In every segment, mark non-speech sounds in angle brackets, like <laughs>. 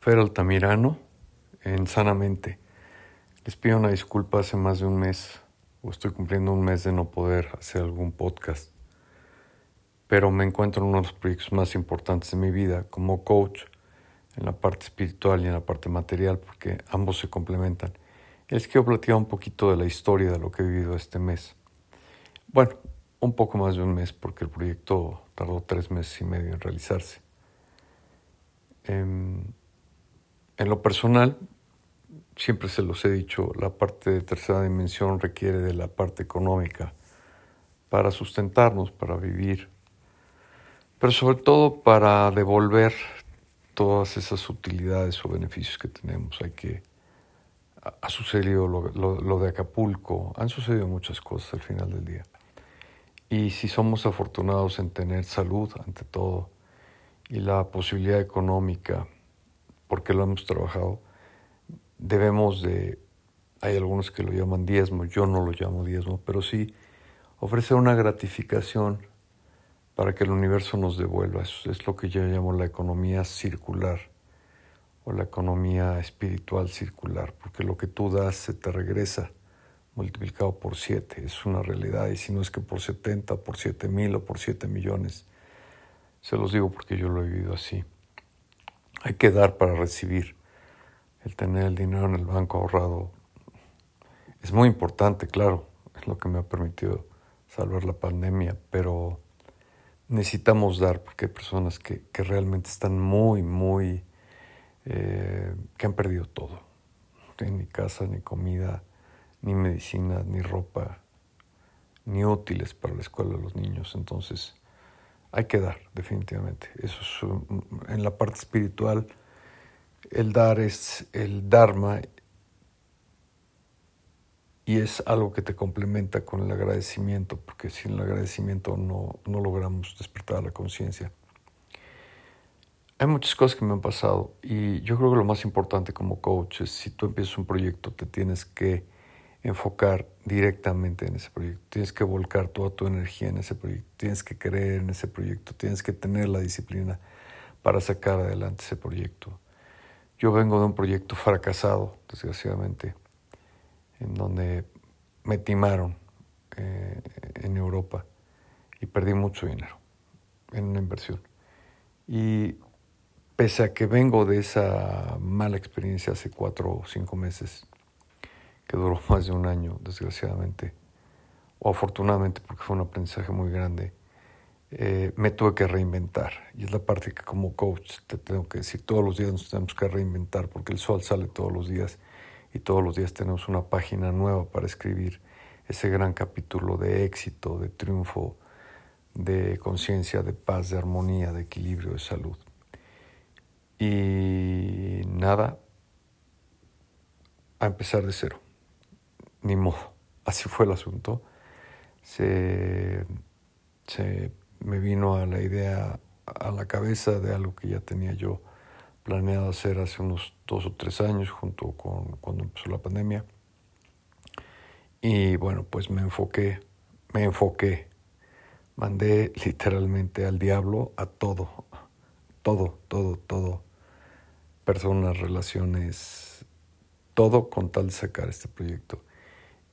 Fer Altamirano en Sanamente. Les pido una disculpa hace más de un mes, o estoy cumpliendo un mes de no poder hacer algún podcast, pero me encuentro en uno de los proyectos más importantes de mi vida como coach en la parte espiritual y en la parte material, porque ambos se complementan. Les quiero platicar un poquito de la historia de lo que he vivido este mes. Bueno, un poco más de un mes, porque el proyecto tardó tres meses y medio en realizarse. Eh, en lo personal, siempre se los he dicho, la parte de tercera dimensión requiere de la parte económica para sustentarnos, para vivir, pero sobre todo para devolver todas esas utilidades o beneficios que tenemos. Hay que ha sucedido lo, de Acapulco, han sucedido muchas cosas al final del día. Y si somos afortunados en tener salud ante todo y la posibilidad económica porque lo hemos trabajado, debemos de, hay algunos que lo llaman diezmo, yo no lo llamo diezmo, pero sí ofrecer una gratificación para que el universo nos devuelva. Es lo que yo llamo la economía circular o la economía espiritual circular, porque lo que tú das se te regresa multiplicado por siete, es una realidad, y si no es que por 70, por siete mil o por siete millones, se los digo porque yo lo he vivido así. Hay que dar para recibir. El tener el dinero en el banco ahorrado es muy importante, claro, es lo que me ha permitido salvar la pandemia, pero necesitamos dar porque hay personas que, que realmente están muy, muy, eh, que han perdido todo. No tienen ni casa, ni comida, ni medicina, ni ropa, ni útiles para la escuela de los niños. Entonces, hay que dar, definitivamente. Eso es en la parte espiritual. El dar es el Dharma y es algo que te complementa con el agradecimiento, porque sin el agradecimiento no, no logramos despertar la conciencia. Hay muchas cosas que me han pasado y yo creo que lo más importante como coach es si tú empiezas un proyecto te tienes que enfocar directamente en ese proyecto, tienes que volcar toda tu energía en ese proyecto, tienes que creer en ese proyecto, tienes que tener la disciplina para sacar adelante ese proyecto. Yo vengo de un proyecto fracasado, desgraciadamente, en donde me timaron eh, en Europa y perdí mucho dinero en una inversión. Y pese a que vengo de esa mala experiencia hace cuatro o cinco meses, que duró <laughs> más de un año, desgraciadamente, o afortunadamente porque fue un aprendizaje muy grande, eh, me tuve que reinventar. Y es la parte que como coach te tengo que decir, todos los días nos tenemos que reinventar porque el sol sale todos los días y todos los días tenemos una página nueva para escribir ese gran capítulo de éxito, de triunfo, de conciencia, de paz, de armonía, de equilibrio, de salud. Y nada, a empezar de cero ni modo, <laughs> así fue el asunto. Se, me vino a la idea a la cabeza de algo que ya tenía yo planeado hacer hace unos dos o tres años, junto con cuando empezó la pandemia. Y bueno, pues me enfoqué, me enfoqué, mandé <laughs> literalmente al diablo a todo, todo, todo, todo, personas, relaciones, todo con tal de sacar este proyecto.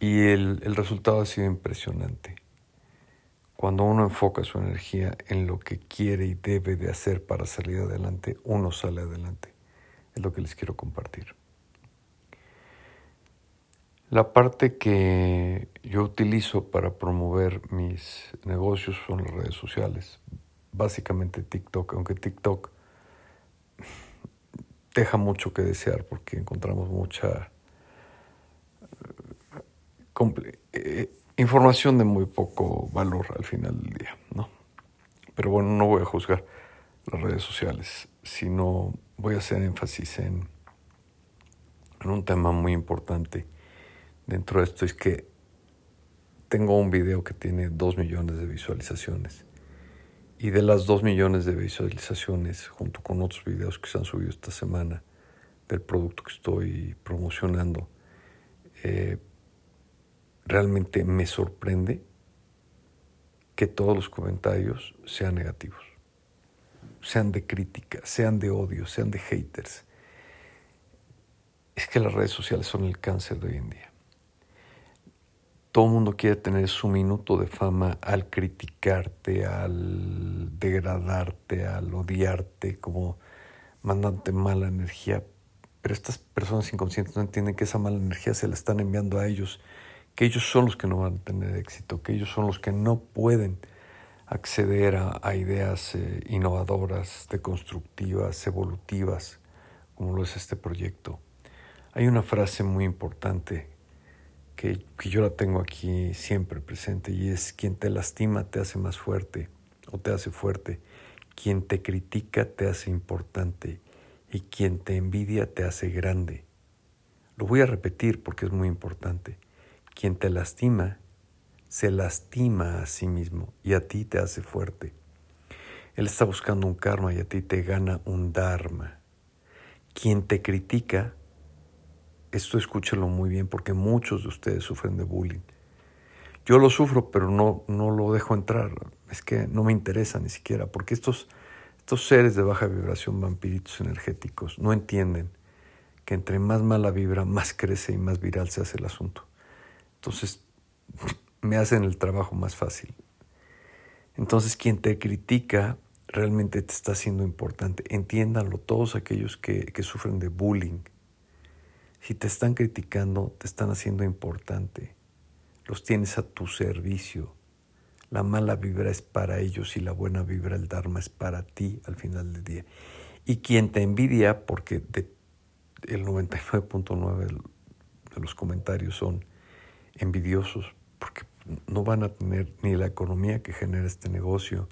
Y el, el resultado ha sido impresionante. Cuando uno enfoca su energía en lo que quiere y debe de hacer para salir adelante, uno sale adelante. Es lo que les quiero compartir. La parte que yo utilizo para promover mis negocios son las redes sociales, básicamente TikTok, aunque TikTok deja mucho que desear porque encontramos mucha eh, información de muy poco valor al final del día, ¿no? Pero bueno, no voy a juzgar las redes sociales, sino voy a hacer énfasis en, en un tema muy importante dentro de esto, es que tengo un video que tiene dos millones de visualizaciones. Y de las dos millones de visualizaciones, junto con otros videos que se han subido esta semana del producto que estoy promocionando, eh, realmente me sorprende que todos los comentarios sean negativos, sean de crítica, sean de odio, sean de haters. es que las redes sociales son el cáncer de hoy en día. Todo el mundo quiere tener su minuto de fama al criticarte, al degradarte, al odiarte, como mandante mala energía. Pero estas personas inconscientes no entienden que esa mala energía se la están enviando a ellos, que ellos son los que no van a tener éxito, que ellos son los que no pueden acceder a, ideas eh, innovadoras, deconstructivas, evolutivas, como lo es este proyecto. Hay una frase muy importante que, yo la tengo aquí siempre presente y es quien te lastima te hace más fuerte o te hace fuerte, quien te critica te hace importante y quien te envidia te hace grande. Lo voy a repetir porque es muy importante. Quien te lastima se lastima a sí mismo y a ti te hace fuerte. Él está buscando un karma y a ti te gana un dharma. Quien te critica esto escúchalo muy bien porque muchos de ustedes sufren de bullying. Yo lo sufro, pero no, no lo dejo entrar. Es que no me interesa ni siquiera, porque estos, estos seres de baja vibración, vampiritos energéticos, no entienden que entre más mala vibra, más crece y más viral se hace el asunto. Entonces, me hacen el trabajo más fácil. Entonces, quien te critica realmente te está haciendo importante. Entiéndanlo todos aquellos que, que sufren de bullying si te están criticando, te están haciendo importante. Los tienes a tu servicio. La mala vibra es para ellos y la buena vibra, el Dharma, es para ti al final del día. Y quien te envidia, porque el 99.9 de los comentarios son envidiosos, porque no van a tener ni la economía que genera este negocio,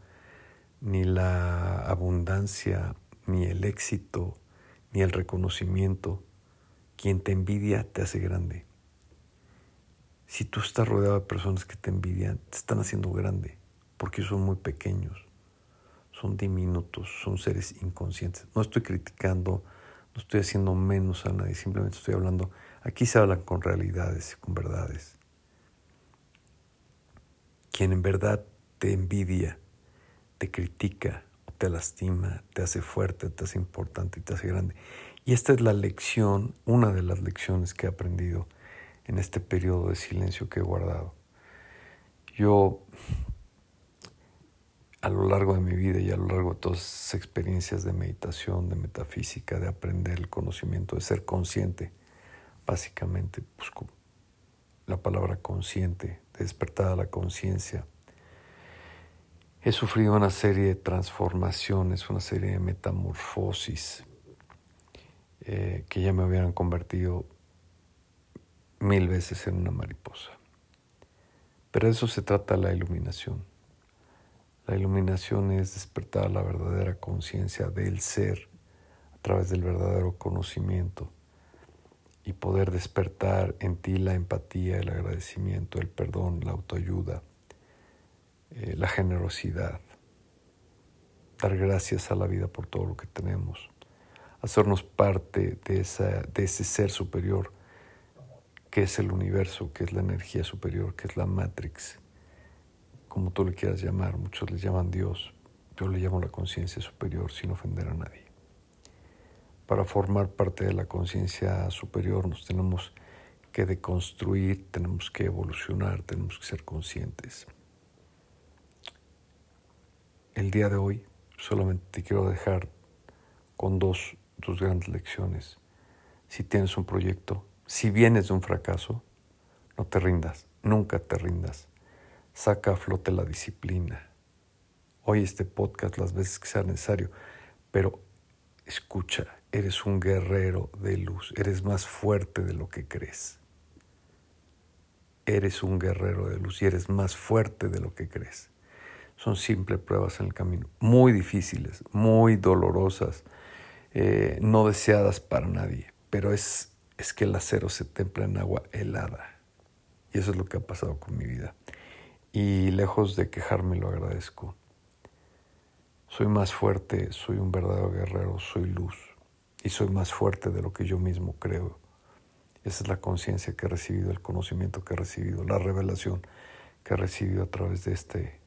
ni la abundancia, ni el éxito, ni el reconocimiento quien te envidia te hace grande. Si tú estás rodeado de personas que te envidian, te están haciendo grande, porque son muy pequeños, son diminutos, son seres inconscientes. No estoy criticando, no estoy haciendo menos a nadie, simplemente estoy hablando, aquí se hablan con realidades, con verdades. Quien en verdad te envidia, te critica, te lastima, te hace fuerte, te hace importante y te hace grande. Y esta es la lección, una de las lecciones que he aprendido en este periodo de silencio que he guardado. Yo, a lo largo de mi vida y a lo largo de todas esas experiencias de meditación, de metafísica, de aprender el conocimiento, de ser consciente, básicamente busco la palabra consciente, de despertar a la conciencia. He sufrido una serie de transformaciones, una serie de metamorfosis eh, que ya me hubieran convertido mil veces en una mariposa. Pero de eso se trata la iluminación. La iluminación es despertar la verdadera conciencia del ser a través del verdadero conocimiento y poder despertar en ti la empatía, el agradecimiento, el perdón, la autoayuda, eh, la generosidad, dar gracias a la vida por todo lo que tenemos. Hacernos parte de, esa, de ese ser superior que es el universo, que es la energía superior, que es la Matrix, como tú le quieras llamar, muchos le llaman Dios, yo le llamo la conciencia superior sin ofender a nadie. Para formar parte de la conciencia superior nos tenemos que deconstruir, tenemos que evolucionar, tenemos que ser conscientes. El día de hoy solamente te quiero dejar con dos tus grandes lecciones. Si tienes un proyecto, si vienes de un fracaso, no te rindas, nunca te rindas. Saca a flote la disciplina. Oye este podcast las veces que sea necesario, pero escucha, eres un guerrero de luz, eres más fuerte de lo que crees. Eres un guerrero de luz y eres más fuerte de lo que crees. Son simples pruebas en el camino, muy difíciles, muy dolorosas, eh, no deseadas para nadie, pero es, es que el acero se templa en agua helada. Y eso es lo que ha pasado con mi vida. Y lejos de quejarme lo agradezco. Soy más fuerte, soy un verdadero guerrero, soy luz. Y soy más fuerte de lo que yo mismo creo. Esa es la conciencia que he recibido, el conocimiento que he recibido, la revelación que he recibido a través de este,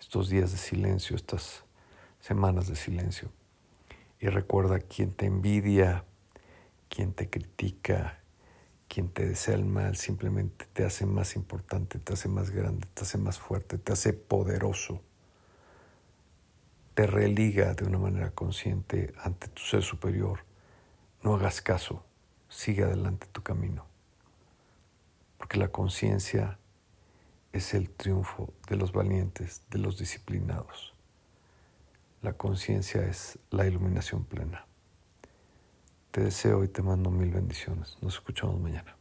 estos días de silencio, estas semanas de silencio. Y recuerda, quien te envidia, quien te critica, quien te desea el mal, simplemente te hace más importante, te hace más grande, te hace más fuerte, te hace poderoso, te religa de una manera consciente ante tu ser superior. No hagas caso, sigue adelante tu camino, porque la conciencia es el triunfo de los valientes, de los disciplinados. La conciencia es la iluminación plena. Te deseo y te mando mil bendiciones. Nos escuchamos mañana.